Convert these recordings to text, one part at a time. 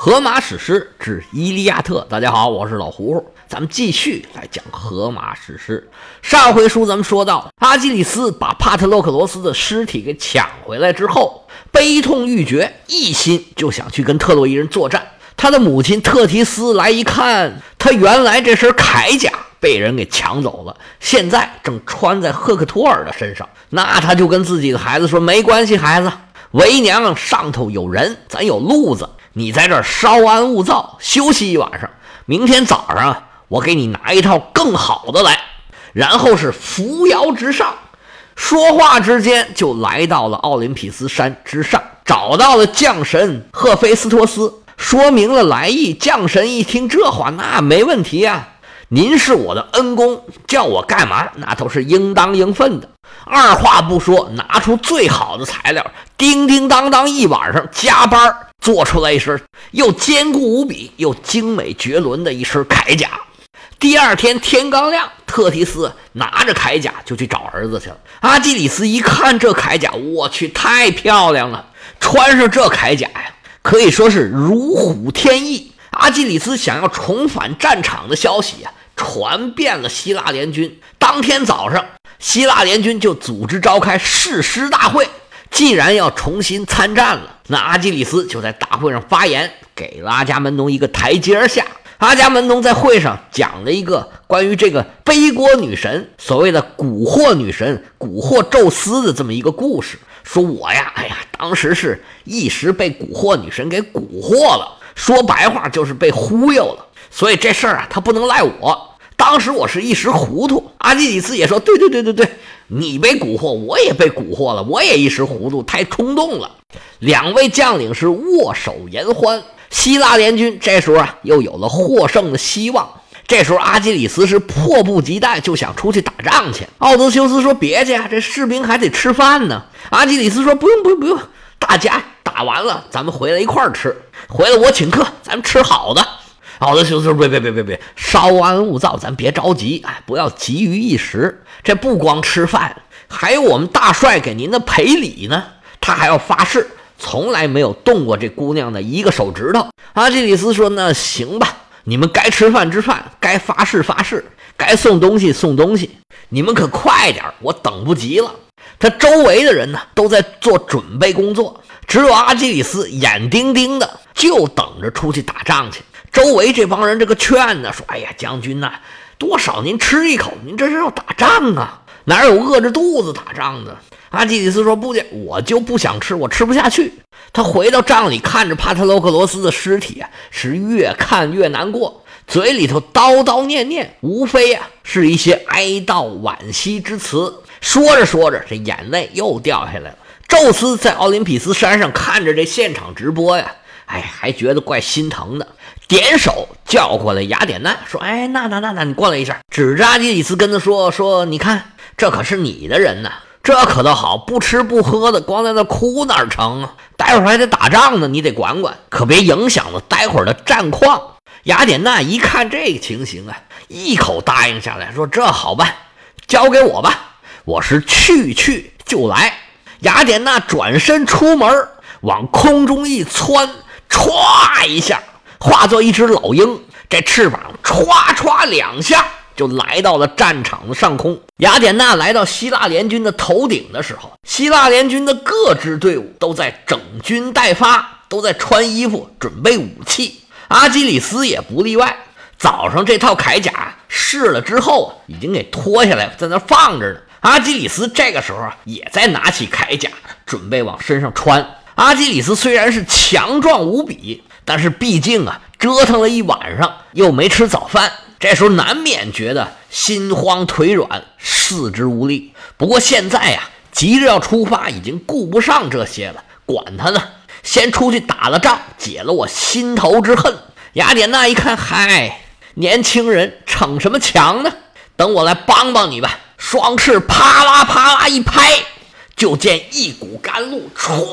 荷马史诗之《伊利亚特》，大家好，我是老胡，咱们继续来讲荷马史诗。上回书咱们说到，阿基里斯把帕特洛克罗斯的尸体给抢回来之后，悲痛欲绝，一心就想去跟特洛伊人作战。他的母亲特提斯来一看，他原来这身铠甲被人给抢走了，现在正穿在赫克托尔的身上。那他就跟自己的孩子说：“没关系，孩子，为娘上头有人，咱有路子。”你在这儿稍安勿躁，休息一晚上。明天早上我给你拿一套更好的来。然后是扶摇直上，说话之间就来到了奥林匹斯山之上，找到了将神赫菲斯托斯，说明了来意。将神一听这话，那没问题呀。您是我的恩公，叫我干嘛，那都是应当应分的。二话不说，拿出最好的材料，叮叮当当一晚上加班儿做出来一身又坚固无比又精美绝伦的一身铠甲。第二天天刚亮，特提斯拿着铠甲就去找儿子去了。阿基里斯一看这铠甲，我去，太漂亮了！穿上这铠甲呀，可以说是如虎添翼。阿基里斯想要重返战场的消息呀。传遍了希腊联军。当天早上，希腊联军就组织召开誓师大会。既然要重新参战了，那阿基里斯就在大会上发言，给了阿伽门农一个台阶下。阿伽门农在会上讲了一个关于这个背锅女神，所谓的蛊惑女神、蛊惑宙斯的这么一个故事。说我呀，哎呀，当时是一时被蛊惑女神给蛊惑了，说白话就是被忽悠了。所以这事儿啊，他不能赖我。当时我是一时糊涂。阿基里斯也说：“对对对对对，你被蛊惑，我也被蛊惑了，我也一时糊涂，太冲动了。”两位将领是握手言欢。希腊联军这时候啊，又有了获胜的希望。这时候，阿基里斯是迫不及待，就想出去打仗去。奥德修斯说：“别去啊，这士兵还得吃饭呢。”阿基里斯说：“不用不用不用，大家打完了，咱们回来一块儿吃。回来我请客，咱们吃好的。”奥德修斯说：“别别别别别，稍安勿躁，咱别着急，哎，不要急于一时。这不光吃饭，还有我们大帅给您的赔礼呢。他还要发誓，从来没有动过这姑娘的一个手指头。”阿基里斯说：“那行吧，你们该吃饭吃饭，该发誓发誓，该送东西送东西。你们可快点，我等不及了。”他周围的人呢，都在做准备工作，只有阿基里斯眼盯盯的，就等着出去打仗去。周围这帮人这个劝呢，说：“哎呀，将军呐，多少您吃一口，您这是要打仗啊，哪有饿着肚子打仗的？”阿基里斯说：“不，我就不想吃，我吃不下去。”他回到帐里，看着帕特洛克罗斯的尸体啊，是越看越难过，嘴里头叨叨念念，无非啊是一些哀悼惋惜之词。说着说着，这眼泪又掉下来了。宙斯在奥林匹斯山上看着这现场直播呀，哎，还觉得怪心疼的。点手叫过来雅典娜，说：“哎，娜娜娜娜，你过来一下。”指着阿基里斯跟他说：“说你看，这可是你的人呐，这可倒好，不吃不喝的，光在那哭哪成啊？待会儿还得打仗呢，你得管管，可别影响了待会儿的战况。”雅典娜一看这个情形啊，一口答应下来，说：“这好办，交给我吧，我是去去就来。”雅典娜转身出门，往空中一窜，歘一下。化作一只老鹰，这翅膀歘歘两下就来到了战场的上空。雅典娜来到希腊联军的头顶的时候，希腊联军的各支队伍都在整军待发，都在穿衣服准备武器。阿基里斯也不例外。早上这套铠甲试了之后啊，已经给脱下来，在那放着呢。阿基里斯这个时候啊，也在拿起铠甲准备往身上穿。阿基里斯虽然是强壮无比。但是毕竟啊，折腾了一晚上，又没吃早饭，这时候难免觉得心慌腿软、四肢无力。不过现在呀，急着要出发，已经顾不上这些了，管他呢，先出去打了仗，解了我心头之恨。雅典娜一看，嗨，年轻人逞什么强呢？等我来帮帮你吧！双翅啪啦啪啦一拍，就见一股甘露唰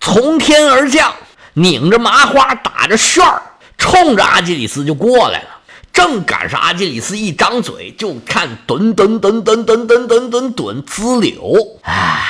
从天而降。拧着麻花，打着旋儿，冲着阿基里斯就过来了。正赶上阿基里斯一张嘴，就看吨吨吨吨吨吨吨吨吨滋溜，唉，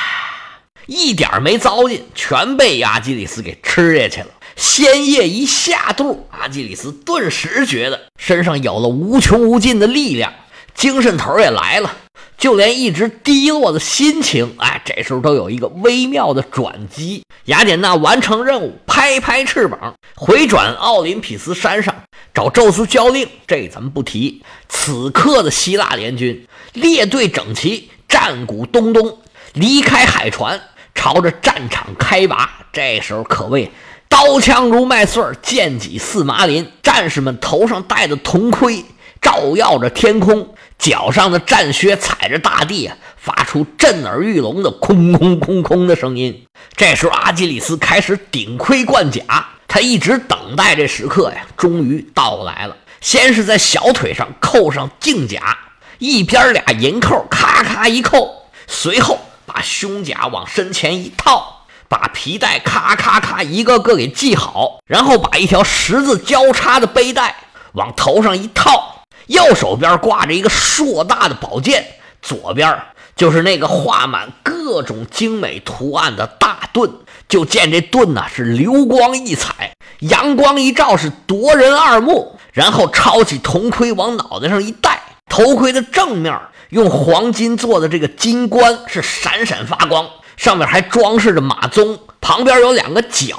一点没糟践，全被阿基里斯给吃下去了。鲜液一下肚，阿基里斯顿时觉得身上有了无穷无尽的力量，精神头也来了。就连一直低落的心情，哎，这时候都有一个微妙的转机。雅典娜完成任务，拍拍翅膀，回转奥林匹斯山上找宙斯交令。这咱们不提。此刻的希腊联军列队整齐，战鼓咚咚，离开海船，朝着战场开拔。这时候可谓刀枪如麦穗，剑戟似麻林。战士们头上戴的铜盔，照耀着天空。脚上的战靴踩着大地啊，发出震耳欲聋的“空空空空”的声音。这时候，阿基里斯开始顶盔贯甲，他一直等待这时刻呀，终于到来了。先是在小腿上扣上镜甲，一边俩银扣，咔咔一扣；随后把胸甲往身前一套，把皮带咔咔咔一个个给系好，然后把一条十字交叉的背带往头上一套。右手边挂着一个硕大的宝剑，左边就是那个画满各种精美图案的大盾。就见这盾呢是流光溢彩，阳光一照是夺人二目。然后抄起铜盔往脑袋上一戴，头盔的正面用黄金做的这个金冠是闪闪发光，上面还装饰着马鬃，旁边有两个角，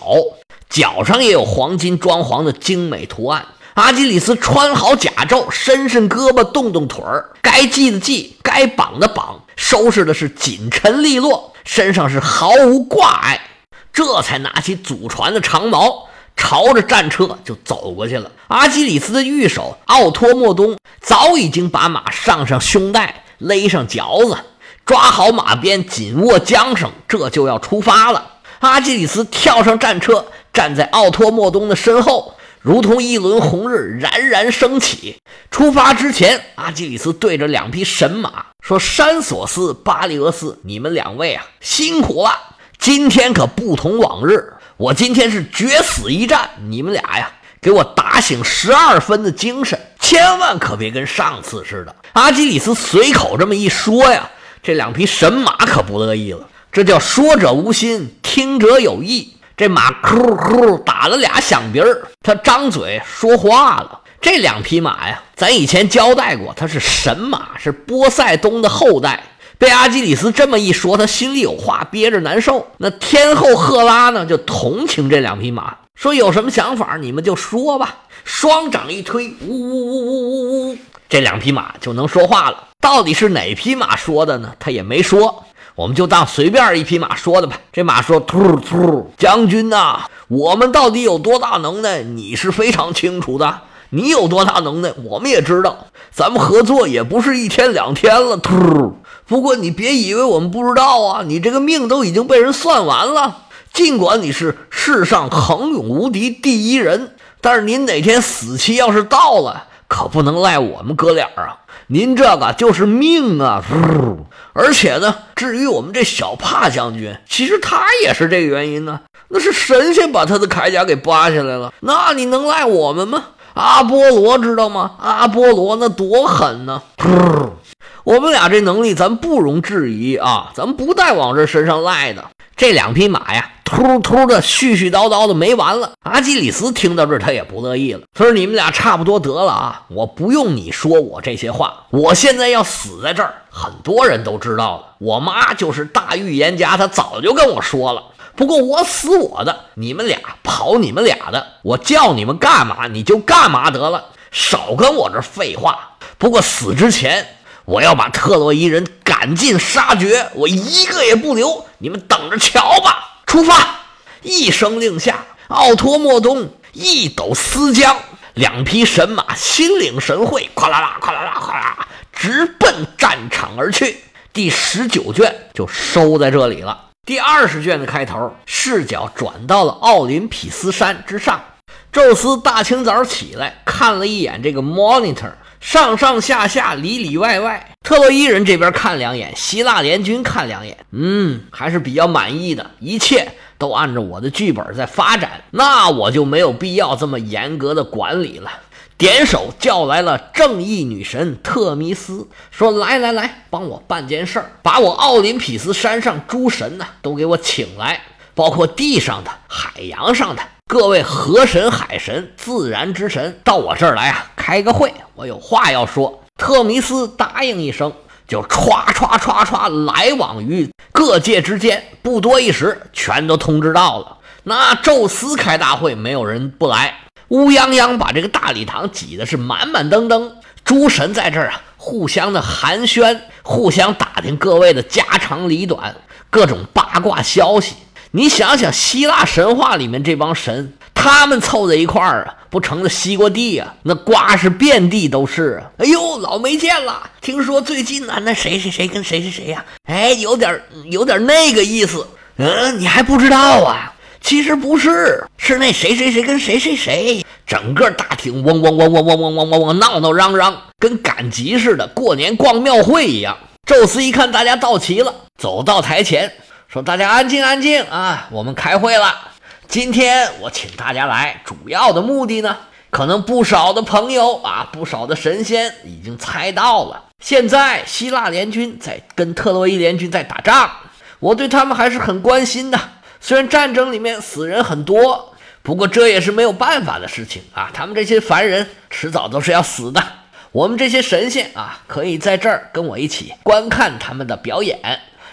角上也有黄金装潢的精美图案。阿基里斯穿好甲胄，伸伸胳膊，动动腿儿，该系的系，该绑的绑，收拾的是紧沉利落，身上是毫无挂碍。这才拿起祖传的长矛，朝着战车就走过去了。阿基里斯的御手奥托莫东早已经把马上上胸带，勒上嚼子，抓好马鞭，紧握缰绳，这就要出发了。阿基里斯跳上战车，站在奥托莫东的身后。如同一轮红日冉冉升起。出发之前，阿基里斯对着两匹神马说：“山索斯、巴利俄斯，你们两位啊，辛苦了！今天可不同往日，我今天是决死一战。你们俩呀，给我打醒十二分的精神，千万可别跟上次似的。”阿基里斯随口这么一说呀，这两匹神马可不乐意了。这叫说者无心，听者有意。这马哭哭打了俩响鼻儿，他张嘴说话了。这两匹马呀，咱以前交代过，它是神马，是波塞冬的后代。被阿基里斯这么一说，他心里有话憋着难受。那天后赫拉呢，就同情这两匹马，说有什么想法你们就说吧。双掌一推，呜呜呜呜呜呜，这两匹马就能说话了。到底是哪匹马说的呢？他也没说。我们就当随便一匹马说的吧。这马说：“突突，将军呐，我们到底有多大能耐？你是非常清楚的。你有多大能耐，我们也知道。咱们合作也不是一天两天了。突，不过你别以为我们不知道啊，你这个命都已经被人算完了。尽管你是世上横勇无敌第一人，但是您哪天死期要是到了，可不能赖我们哥俩啊。您这个就是命啊！而且呢，至于我们这小帕将军，其实他也是这个原因呢。那是神仙把他的铠甲给扒下来了，那你能赖我们吗？阿波罗知道吗？阿波罗那多狠呢！我们俩这能力，咱不容置疑啊！咱不带往这身上赖的。这两匹马呀，突突的絮絮叨叨的没完了。阿基里斯听到这，他也不乐意了。他说：“你们俩差不多得了啊！我不用你说我这些话，我现在要死在这儿。很多人都知道了，我妈就是大预言家，她早就跟我说了。不过我死我的，你们俩跑你们俩的，我叫你们干嘛你就干嘛得了，少跟我这废话。不过死之前，我要把特洛伊人赶尽杀绝，我一个也不留。你们等着瞧吧！出发！一声令下，奥托莫东一抖丝缰，两匹神马心领神会，哗啦啦，哗啦啦，哗啦。直奔战场而去。第十九卷就收在这里了。第二十卷的开头，视角转到了奥林匹斯山之上。宙斯大清早起来，看了一眼这个 monitor，上上下下，里里外外，特洛伊人这边看两眼，希腊联军看两眼，嗯，还是比较满意的，一切都按照我的剧本在发展，那我就没有必要这么严格的管理了。点手叫来了正义女神特弥斯，说：“来来来，帮我办件事儿，把我奥林匹斯山上诸神呐都给我请来，包括地上的、海洋上的，各位河神、海神、自然之神，到我这儿来啊，开个会，我有话要说。特弥斯答应一声，就歘歘歘歘来往于各界之间，不多一时，全都通知到了。那宙斯开大会，没有人不来。乌泱泱把这个大礼堂挤得是满满登登，诸神在这儿啊，互相的寒暄，互相打听各位的家长里短，各种八卦消息。你想想，希腊神话里面这帮神，他们凑在一块儿啊，不成了西瓜地呀？那瓜是遍地都是啊！哎呦，老没见了，听说最近呢，那谁谁谁跟谁谁谁呀？哎，有点有点那个意思。嗯，你还不知道啊？其实不是，是那谁谁谁跟谁谁谁，整个大厅嗡嗡嗡嗡嗡嗡嗡嗡嗡闹闹嚷嚷，跟赶集似的，过年逛庙会一样。宙斯一看大家到齐了，走到台前说：“大家安静安静啊，我们开会了。今天我请大家来，主要的目的呢，可能不少的朋友啊，不少的神仙已经猜到了。现在希腊联军在跟特洛伊联军在打仗，我对他们还是很关心的。”虽然战争里面死人很多，不过这也是没有办法的事情啊！他们这些凡人迟早都是要死的。我们这些神仙啊，可以在这儿跟我一起观看他们的表演，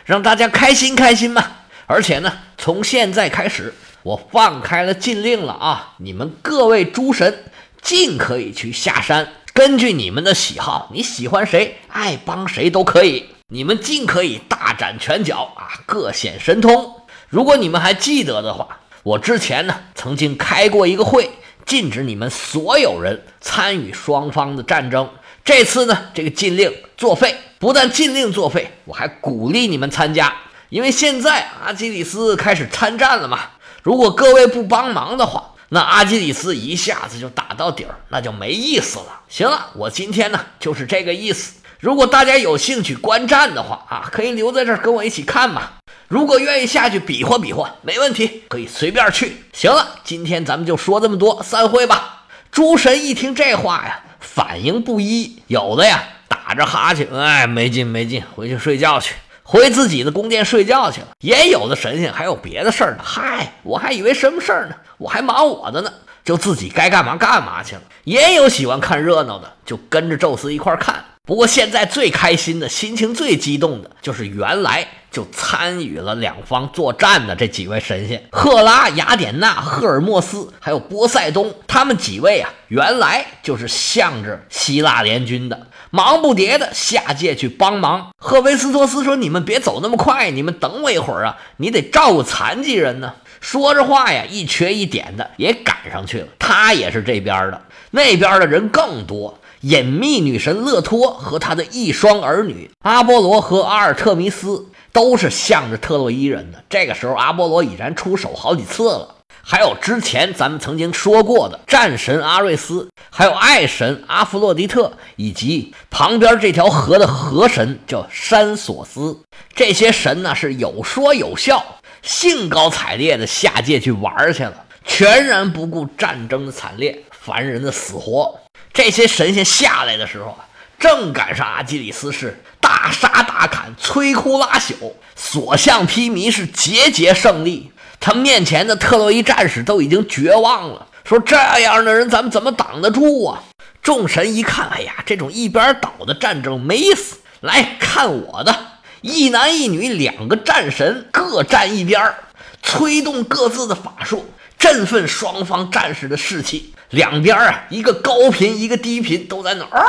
让大家开心开心嘛！而且呢，从现在开始，我放开了禁令了啊！你们各位诸神尽可以去下山，根据你们的喜好，你喜欢谁，爱帮谁都可以，你们尽可以大展拳脚啊，各显神通。如果你们还记得的话，我之前呢曾经开过一个会，禁止你们所有人参与双方的战争。这次呢，这个禁令作废，不但禁令作废，我还鼓励你们参加，因为现在阿基里斯开始参战了嘛。如果各位不帮忙的话，那阿基里斯一下子就打到底儿，那就没意思了。行了，我今天呢就是这个意思。如果大家有兴趣观战的话啊，可以留在这儿跟我一起看嘛。如果愿意下去比划比划，没问题，可以随便去。行了，今天咱们就说这么多，散会吧。诸神一听这话呀，反应不一，有的呀打着哈欠，哎，没劲没劲，回去睡觉去，回自己的宫殿睡觉去了。也有的神仙还有别的事儿呢，嗨，我还以为什么事儿呢，我还忙我的呢，就自己该干嘛干嘛去了。也有喜欢看热闹的，就跟着宙斯一块儿看。不过现在最开心的心情最激动的就是原来就参与了两方作战的这几位神仙赫拉、雅典娜、赫尔墨斯，还有波塞冬，他们几位啊，原来就是向着希腊联军的，忙不迭的下界去帮忙。赫菲斯托斯说：“你们别走那么快，你们等我一会儿啊，你得照顾残疾人呢。”说着话呀，一瘸一点的也赶上去了，他也是这边的，那边的人更多。隐秘女神勒托和她的一双儿女阿波罗和阿尔特弥斯都是向着特洛伊人的。这个时候，阿波罗已然出手好几次了。还有之前咱们曾经说过的战神阿瑞斯，还有爱神阿弗洛狄特，以及旁边这条河的河神叫山索斯。这些神呢是有说有笑，兴高采烈的下界去玩去了，全然不顾战争的惨烈，凡人的死活。这些神仙下来的时候啊，正赶上阿基里斯是大杀大砍、摧枯拉朽、所向披靡，是节节胜利。他面前的特洛伊战士都已经绝望了，说：“这样的人，咱们怎么挡得住啊？”众神一看，哎呀，这种一边倒的战争没意思，来看我的！一男一女两个战神各站一边，催动各自的法术，振奋双方战士的士气。两边啊，一个高频，一个低频，都在那儿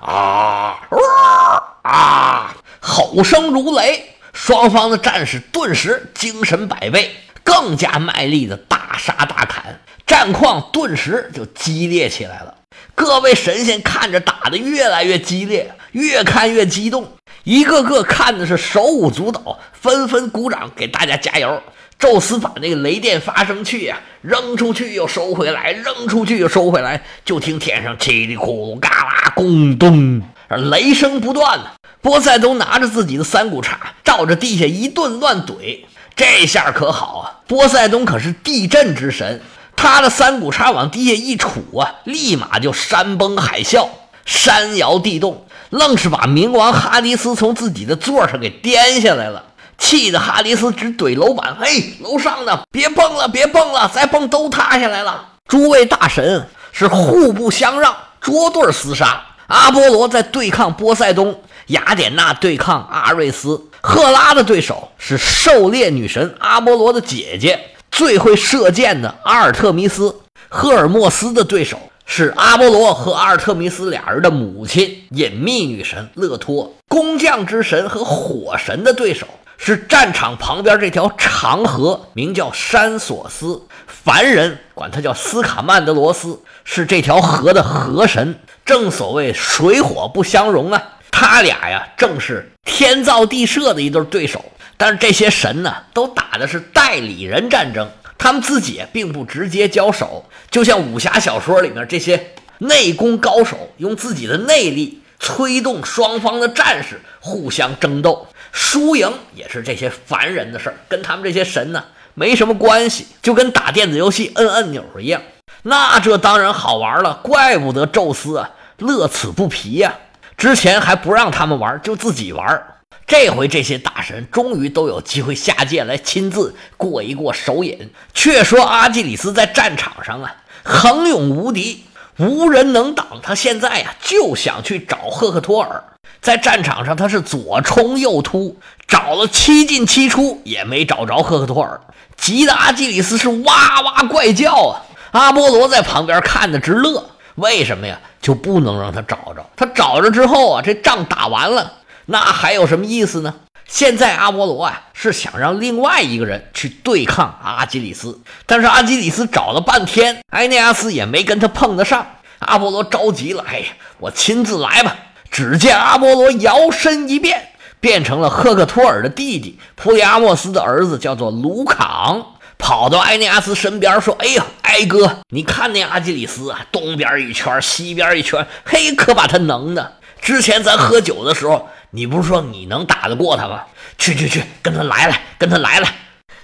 啊啊啊！吼声如雷，双方的战士顿时精神百倍，更加卖力的大杀大砍，战况顿时就激烈起来了。各位神仙看着打得越来越激烈，越看越激动，一个个看的是手舞足蹈，纷纷鼓掌给大家加油。宙斯把那个雷电发生器呀扔出去又收回来，扔出去又收回来，就听天上叽里咕噜、嘎啦、咣咚，雷声不断呢。波塞冬拿着自己的三股叉，照着地下一顿乱怼，这下可好啊！波塞冬可是地震之神，他的三股叉往地下一杵啊，立马就山崩海啸，山摇地动，愣是把冥王哈迪斯从自己的座上给颠下来了。气得哈迪斯直怼楼板：“嘿，楼上的别蹦了，别蹦了，再蹦都塌下来了！”诸位大神是互不相让，捉对厮杀。阿波罗在对抗波塞冬，雅典娜对抗阿瑞斯。赫拉的对手是狩猎女神阿波罗的姐姐，最会射箭的阿尔特弥斯。赫尔墨斯的对手是阿波罗和阿尔特弥斯俩人的母亲隐秘女神勒托。工匠之神和火神的对手是战场旁边这条长河，名叫山索斯。凡人管他叫斯卡曼德罗斯，是这条河的河神。正所谓水火不相容啊。他俩呀，正是天造地设的一对对手。但是这些神呢，都打的是代理人战争，他们自己并不直接交手。就像武侠小说里面这些内功高手，用自己的内力催动双方的战士互相争斗，输赢也是这些凡人的事儿，跟他们这些神呢没什么关系。就跟打电子游戏摁按钮一样，那这当然好玩了。怪不得宙斯啊乐此不疲呀。之前还不让他们玩，就自己玩。这回这些大神终于都有机会下界来亲自过一过手瘾。却说阿基里斯在战场上啊，横勇无敌，无人能挡。他现在呀，就想去找赫克托尔。在战场上，他是左冲右突，找了七进七出，也没找着赫克托尔。急得阿基里斯是哇哇怪叫啊！阿波罗在旁边看得直乐。为什么呀？就不能让他找着？他找着之后啊，这仗打完了，那还有什么意思呢？现在阿波罗啊是想让另外一个人去对抗阿基里斯，但是阿基里斯找了半天，埃涅阿斯也没跟他碰得上。阿波罗着急了，哎呀，我亲自来吧！只见阿波罗摇身一变，变成了赫克托尔的弟弟普里阿莫斯的儿子，叫做卢卡。跑到埃尼阿斯身边说：“哎呀，埃哥，你看那阿基里斯啊，东边一圈，西边一圈，嘿，可把他能的。之前咱喝酒的时候，你不是说你能打得过他吗？去去去，跟他来来，跟他来来，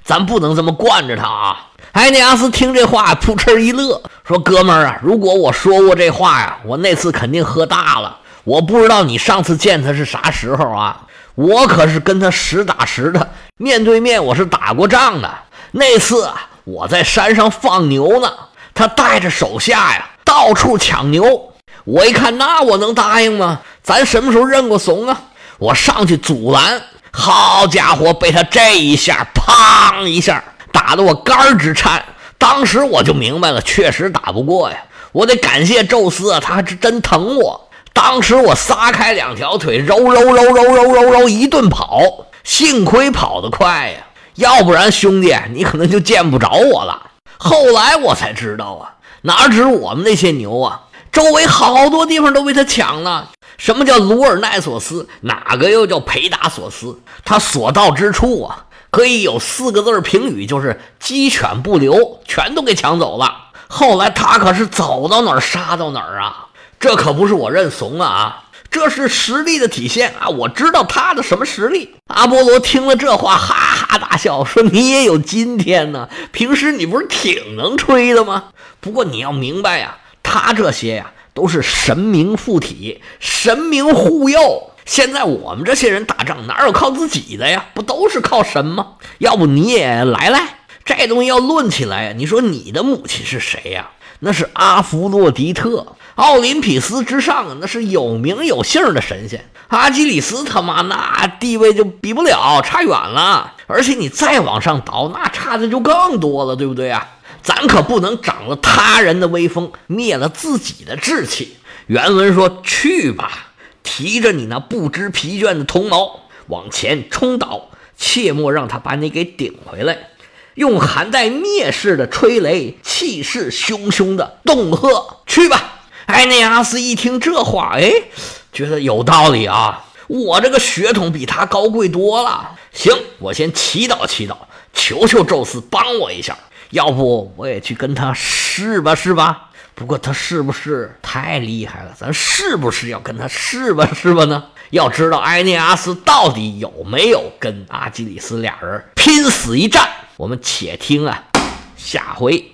咱不能这么惯着他啊！”埃尼阿斯听这话，扑哧一乐，说：“哥们儿啊，如果我说过这话呀，我那次肯定喝大了。我不知道你上次见他是啥时候啊？我可是跟他实打实的面对面，我是打过仗的。”那次啊，我在山上放牛呢，他带着手下呀到处抢牛。我一看，那我能答应吗？咱什么时候认过怂啊？我上去阻拦，好家伙，被他这一下，砰一下打得我肝直颤。当时我就明白了，确实打不过呀。我得感谢宙斯啊，他还是真疼我。当时我撒开两条腿，揉揉揉揉揉揉揉一顿跑，幸亏跑得快呀。要不然，兄弟，你可能就见不着我了。后来我才知道啊，哪止我们那些牛啊，周围好多地方都被他抢了。什么叫鲁尔奈索斯？哪个又叫培达索斯？他所到之处啊，可以有四个字评语，就是鸡犬不留，全都给抢走了。后来他可是走到哪儿杀到哪儿啊，这可不是我认怂啊。这是实力的体现啊！我知道他的什么实力。阿波罗听了这话，哈哈大笑，说：“你也有今天呢？平时你不是挺能吹的吗？不过你要明白呀，他这些呀都是神明附体，神明护佑。现在我们这些人打仗哪有靠自己的呀？不都是靠神吗？要不你也来来，这东西要论起来呀，你说你的母亲是谁呀？那是阿弗洛狄特。”奥林匹斯之上，那是有名有姓的神仙。阿基里斯他妈那地位就比不了，差远了。而且你再往上倒，那差的就更多了，对不对啊？咱可不能长了他人的威风，灭了自己的志气。原文说：“去吧，提着你那不知疲倦的铜矛往前冲倒，切莫让他把你给顶回来。用含带蔑视的吹雷，气势汹汹的恫吓，去吧。”埃内阿斯一听这话，哎，觉得有道理啊！我这个血统比他高贵多了。行，我先祈祷祈祷，求求宙斯帮我一下。要不我也去跟他试吧，试吧？不过他是不是太厉害了？咱是不是要跟他试吧，试吧呢？要知道埃涅阿斯到底有没有跟阿基里斯俩人拼死一战？我们且听啊，下回。